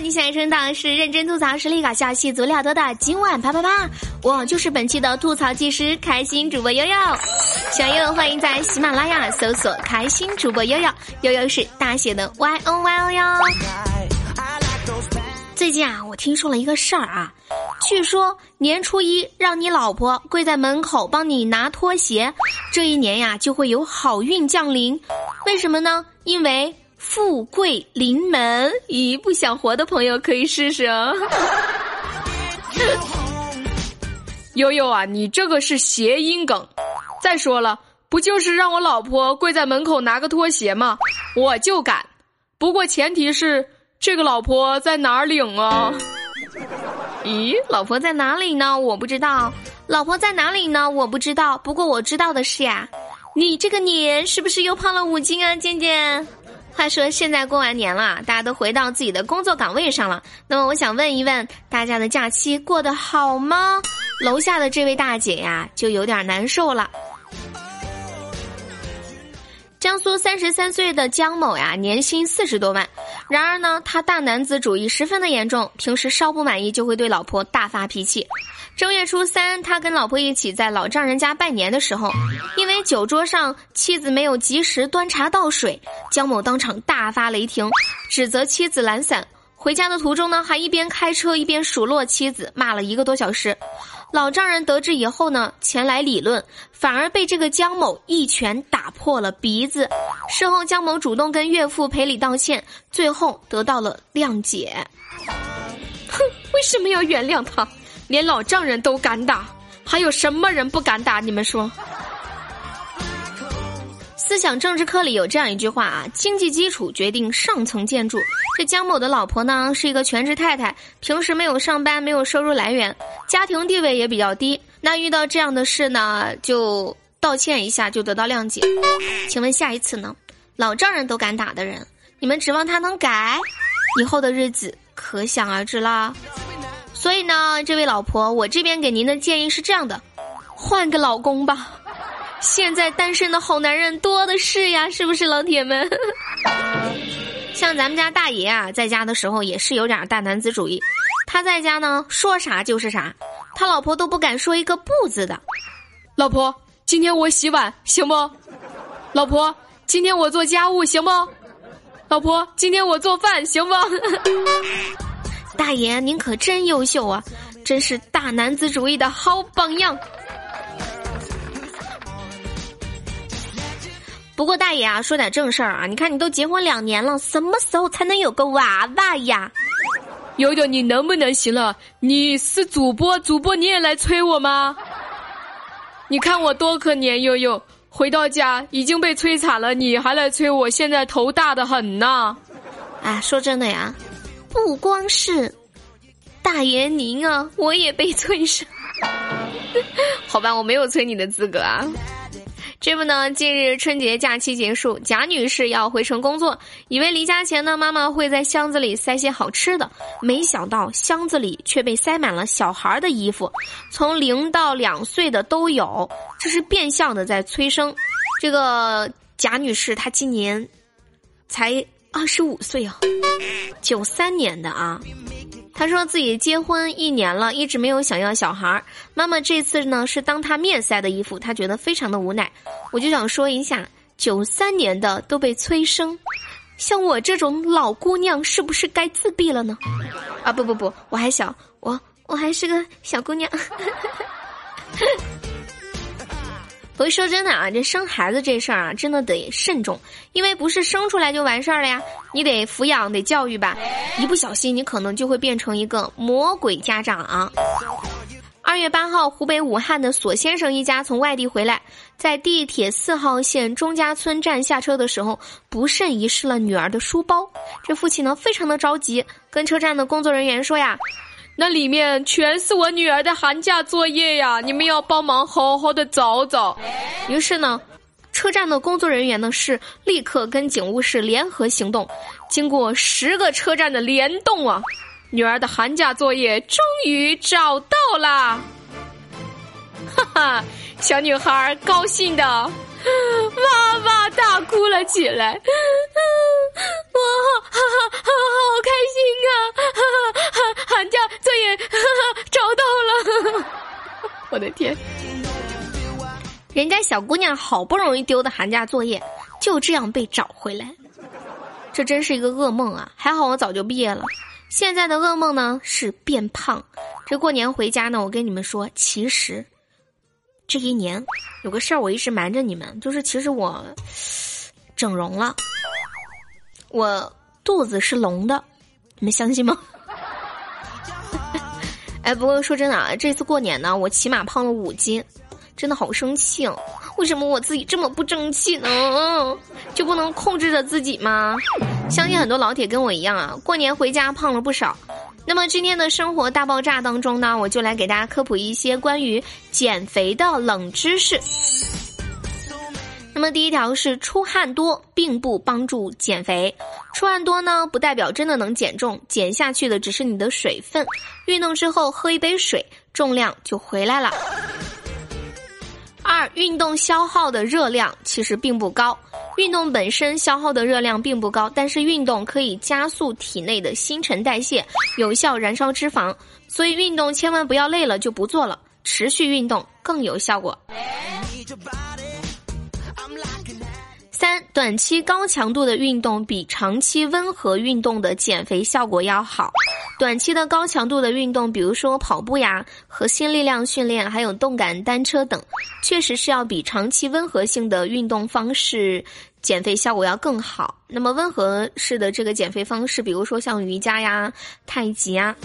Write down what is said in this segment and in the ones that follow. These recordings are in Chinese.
你现在听到的是认真吐槽、实力搞笑、戏足料多的今晚啪啪啪，我就是本期的吐槽技师，开心主播悠悠。小悠悠欢迎在喜马拉雅搜索“开心主播悠悠”，悠悠是大写的 Y O Y O 哟。最近啊，我听说了一个事儿啊，据说年初一让你老婆跪在门口帮你拿拖鞋，这一年呀就会有好运降临。为什么呢？因为。富贵临门，咦，不想活的朋友可以试试哦。悠悠啊，你这个是谐音梗。再说了，不就是让我老婆跪在门口拿个拖鞋吗？我就敢。不过前提是这个老婆在哪儿领啊？咦，老婆在哪里呢？我不知道。老婆在哪里呢？我不知道。不过我知道的是呀，你这个年是不是又胖了五斤啊，健健？话说现在过完年了，大家都回到自己的工作岗位上了。那么我想问一问大家的假期过得好吗？楼下的这位大姐呀，就有点难受了。江苏三十三岁的江某呀，年薪四十多万，然而呢，他大男子主义十分的严重，平时稍不满意就会对老婆大发脾气。正月初三，他跟老婆一起在老丈人家拜年的时候，因为酒桌上妻子没有及时端茶倒水，江某当场大发雷霆，指责妻子懒散。回家的途中呢，还一边开车一边数落妻子，骂了一个多小时。老丈人得知以后呢，前来理论，反而被这个江某一拳打破了鼻子。事后，江某主动跟岳父赔礼道歉，最后得到了谅解。哼，为什么要原谅他？连老丈人都敢打，还有什么人不敢打？你们说？思想政治课里有这样一句话啊：经济基础决定上层建筑。这江某的老婆呢是一个全职太太，平时没有上班，没有收入来源，家庭地位也比较低。那遇到这样的事呢，就道歉一下就得到谅解。请问下一次呢？老丈人都敢打的人，你们指望他能改？以后的日子可想而知啦。所以呢，这位老婆，我这边给您的建议是这样的：换个老公吧。现在单身的好男人多的是呀，是不是老铁们？像咱们家大爷啊，在家的时候也是有点大男子主义。他在家呢，说啥就是啥，他老婆都不敢说一个不字的。老婆，今天我洗碗行不？老婆，今天我做家务行不？老婆，今天我做饭行不？大爷，您可真优秀啊，真是大男子主义的好榜样。不过大爷啊，说点正事儿啊，你看你都结婚两年了，什么时候才能有个娃娃呀？悠悠，你能不能行了？你是主播，主播你也来催我吗？你看我多可怜，悠悠回到家已经被摧惨了，你还来催我，现在头大的很呢。哎，说真的呀。不光是大爷您啊，我也被催生。好吧，我没有催你的资格啊。这不呢，近日春节假期结束，贾女士要回城工作，以为离家前呢，妈妈会在箱子里塞些好吃的，没想到箱子里却被塞满了小孩的衣服，从零到两岁的都有，这是变相的在催生。这个贾女士她今年才。二十五岁啊，九三年的啊，他说自己结婚一年了，一直没有想要小孩儿。妈妈这次呢是当他面塞的衣服，他觉得非常的无奈。我就想说一下，九三年的都被催生，像我这种老姑娘是不是该自闭了呢？啊不不不，我还小，我我还是个小姑娘。不过说真的啊，这生孩子这事儿啊，真的得慎重，因为不是生出来就完事儿了呀，你得抚养，得教育吧，一不小心你可能就会变成一个魔鬼家长。二月八号，湖北武汉的索先生一家从外地回来，在地铁四号线钟家村站下车的时候，不慎遗失了女儿的书包，这父亲呢非常的着急，跟车站的工作人员说呀。那里面全是我女儿的寒假作业呀！你们要帮忙好好的找找。于是呢，车站的工作人员呢是立刻跟警务室联合行动，经过十个车站的联动啊，女儿的寒假作业终于找到啦！哈哈，小女孩高兴的哇哇大哭了起来。我的天！人家小姑娘好不容易丢的寒假作业，就这样被找回来，这真是一个噩梦啊！还好我早就毕业了。现在的噩梦呢是变胖。这过年回家呢，我跟你们说，其实这一年有个事儿我一直瞒着你们，就是其实我整容了，我肚子是隆的，你们相信吗？哎，不过说真的啊，这次过年呢，我起码胖了五斤，真的好生气哦！为什么我自己这么不争气呢？就不能控制着自己吗？相信很多老铁跟我一样啊，过年回家胖了不少。那么今天的生活大爆炸当中呢，我就来给大家科普一些关于减肥的冷知识。那么第一条是出汗多并不帮助减肥，出汗多呢不代表真的能减重，减下去的只是你的水分。运动之后喝一杯水，重量就回来了。二，运动消耗的热量其实并不高，运动本身消耗的热量并不高，但是运动可以加速体内的新陈代谢，有效燃烧脂肪，所以运动千万不要累了就不做了，持续运动更有效果。三短期高强度的运动比长期温和运动的减肥效果要好。短期的高强度的运动，比如说跑步呀、核心力量训练，还有动感单车等，确实是要比长期温和性的运动方式减肥效果要更好。那么温和式的这个减肥方式，比如说像瑜伽呀、太极呀。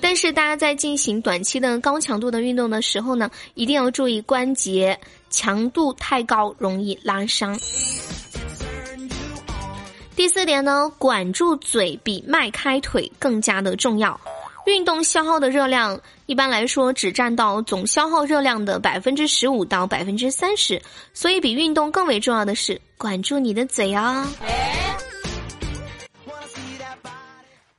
但是大家在进行短期的高强度的运动的时候呢，一定要注意关节强度太高容易拉伤。第四点呢，管住嘴比迈开腿更加的重要。运动消耗的热量一般来说只占到总消耗热量的百分之十五到百分之三十，所以比运动更为重要的是管住你的嘴啊。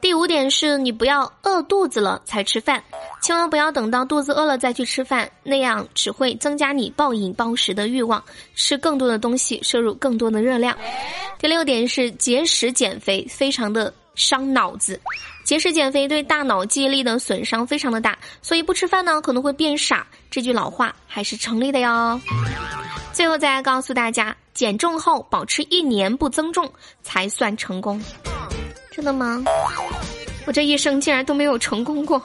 第五点是你不要饿肚子了才吃饭，千万不要等到肚子饿了再去吃饭，那样只会增加你暴饮暴食的欲望，吃更多的东西，摄入更多的热量。第六点是节食减肥，非常的伤脑子，节食减肥对大脑记忆力的损伤非常的大，所以不吃饭呢可能会变傻，这句老话还是成立的哟。最后再告诉大家，减重后保持一年不增重才算成功。真的吗？我这一生竟然都没有成功过。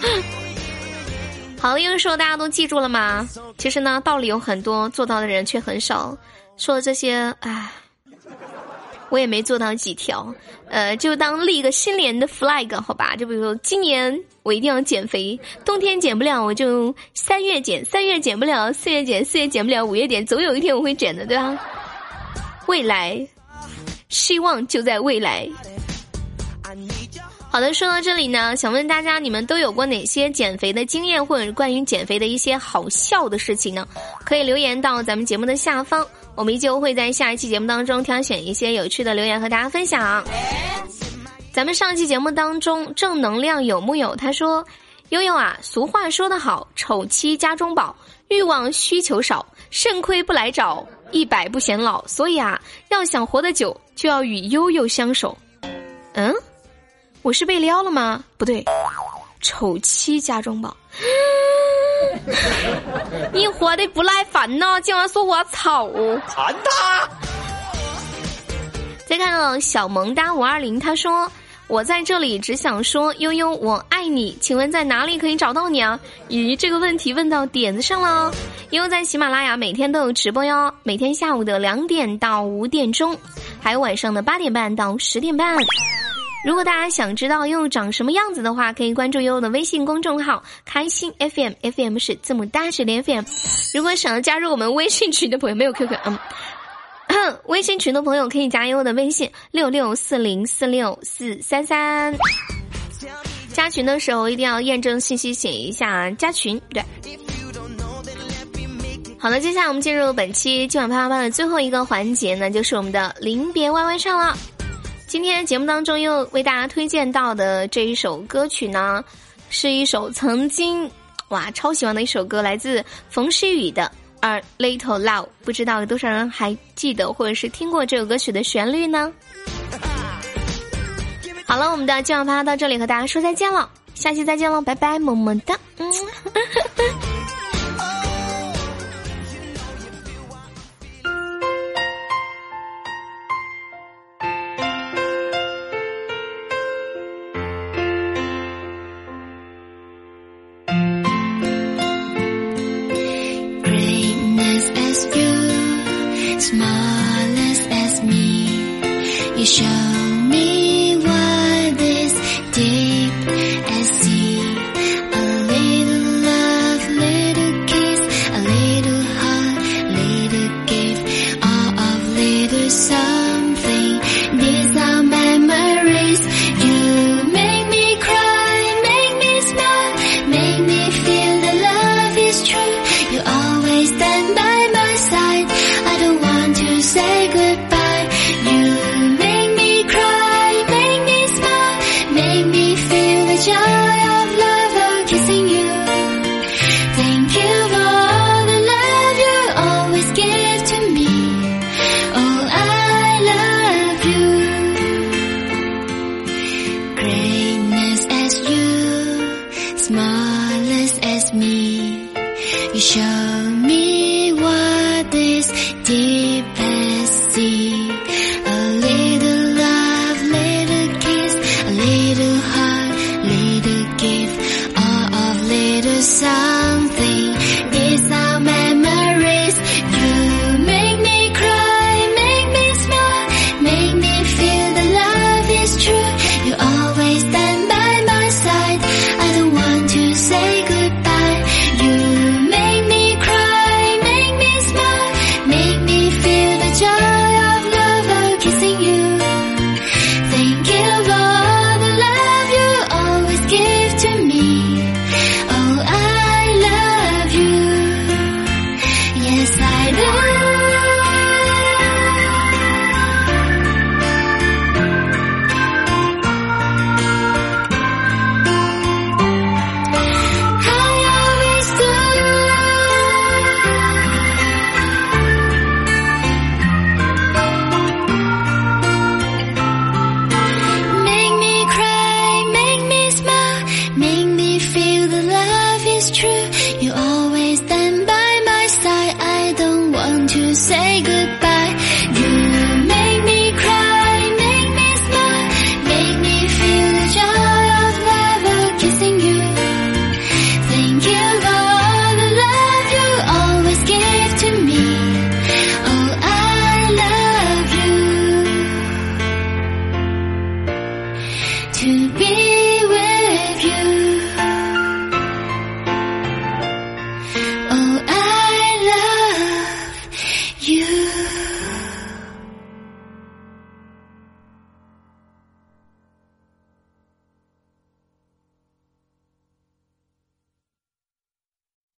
好了，英说大家都记住了吗？其实呢，道理有很多，做到的人却很少。说了这些，唉，我也没做到几条。呃，就当立一个新年的 flag 好吧？就比如说，今年我一定要减肥，冬天减不了，我就三月减；三月减不了，四月减；四月减不了，五月减。总有一天我会减的，对吧？未来。希望就在未来。好的，说到这里呢，想问大家，你们都有过哪些减肥的经验，或者是关于减肥的一些好笑的事情呢？可以留言到咱们节目的下方，我们依旧会在下一期节目当中挑选一些有趣的留言和大家分享。咱们上期节目当中，正能量有木有？他说：“悠悠啊，俗话说得好，丑妻家中宝，欲望需求少，肾亏不来找。”一百不显老，所以啊，要想活得久，就要与悠悠相守。嗯，我是被撩了吗？不对，丑妻家中宝。你活的不耐烦呢，竟然说我丑，馋他。再看到小萌哒五二零，他说。我在这里只想说，悠悠，我爱你。请问在哪里可以找到你啊？咦，这个问题问到点子上了。悠悠在喜马拉雅每天都有直播哟，每天下午的两点到五点钟，还有晚上的八点半到十点半。如果大家想知道悠悠长什么样子的话，可以关注悠悠的微信公众号“开心 FM”，FM 是字母大写的 FM。如果想要加入我们微信群的朋友，没有 QQ，嗯。微信群的朋友可以加悠悠的微信六六四零四六四三三。加群的时候一定要验证信息写一下加群，对。好了，接下来我们进入本期今晚啪啪啪的最后一个环节呢，就是我们的临别歪歪上了。今天节目当中又为大家推荐到的这一首歌曲呢，是一首曾经哇，超喜欢的一首歌，来自冯诗雨的《A Little Love》，不知道有多少人还记得或者是听过这首歌曲的旋律呢？好了，我们的今晚趴到这里和大家说再见了，下期再见喽，拜拜，么么哒，嗯。一生。Grace.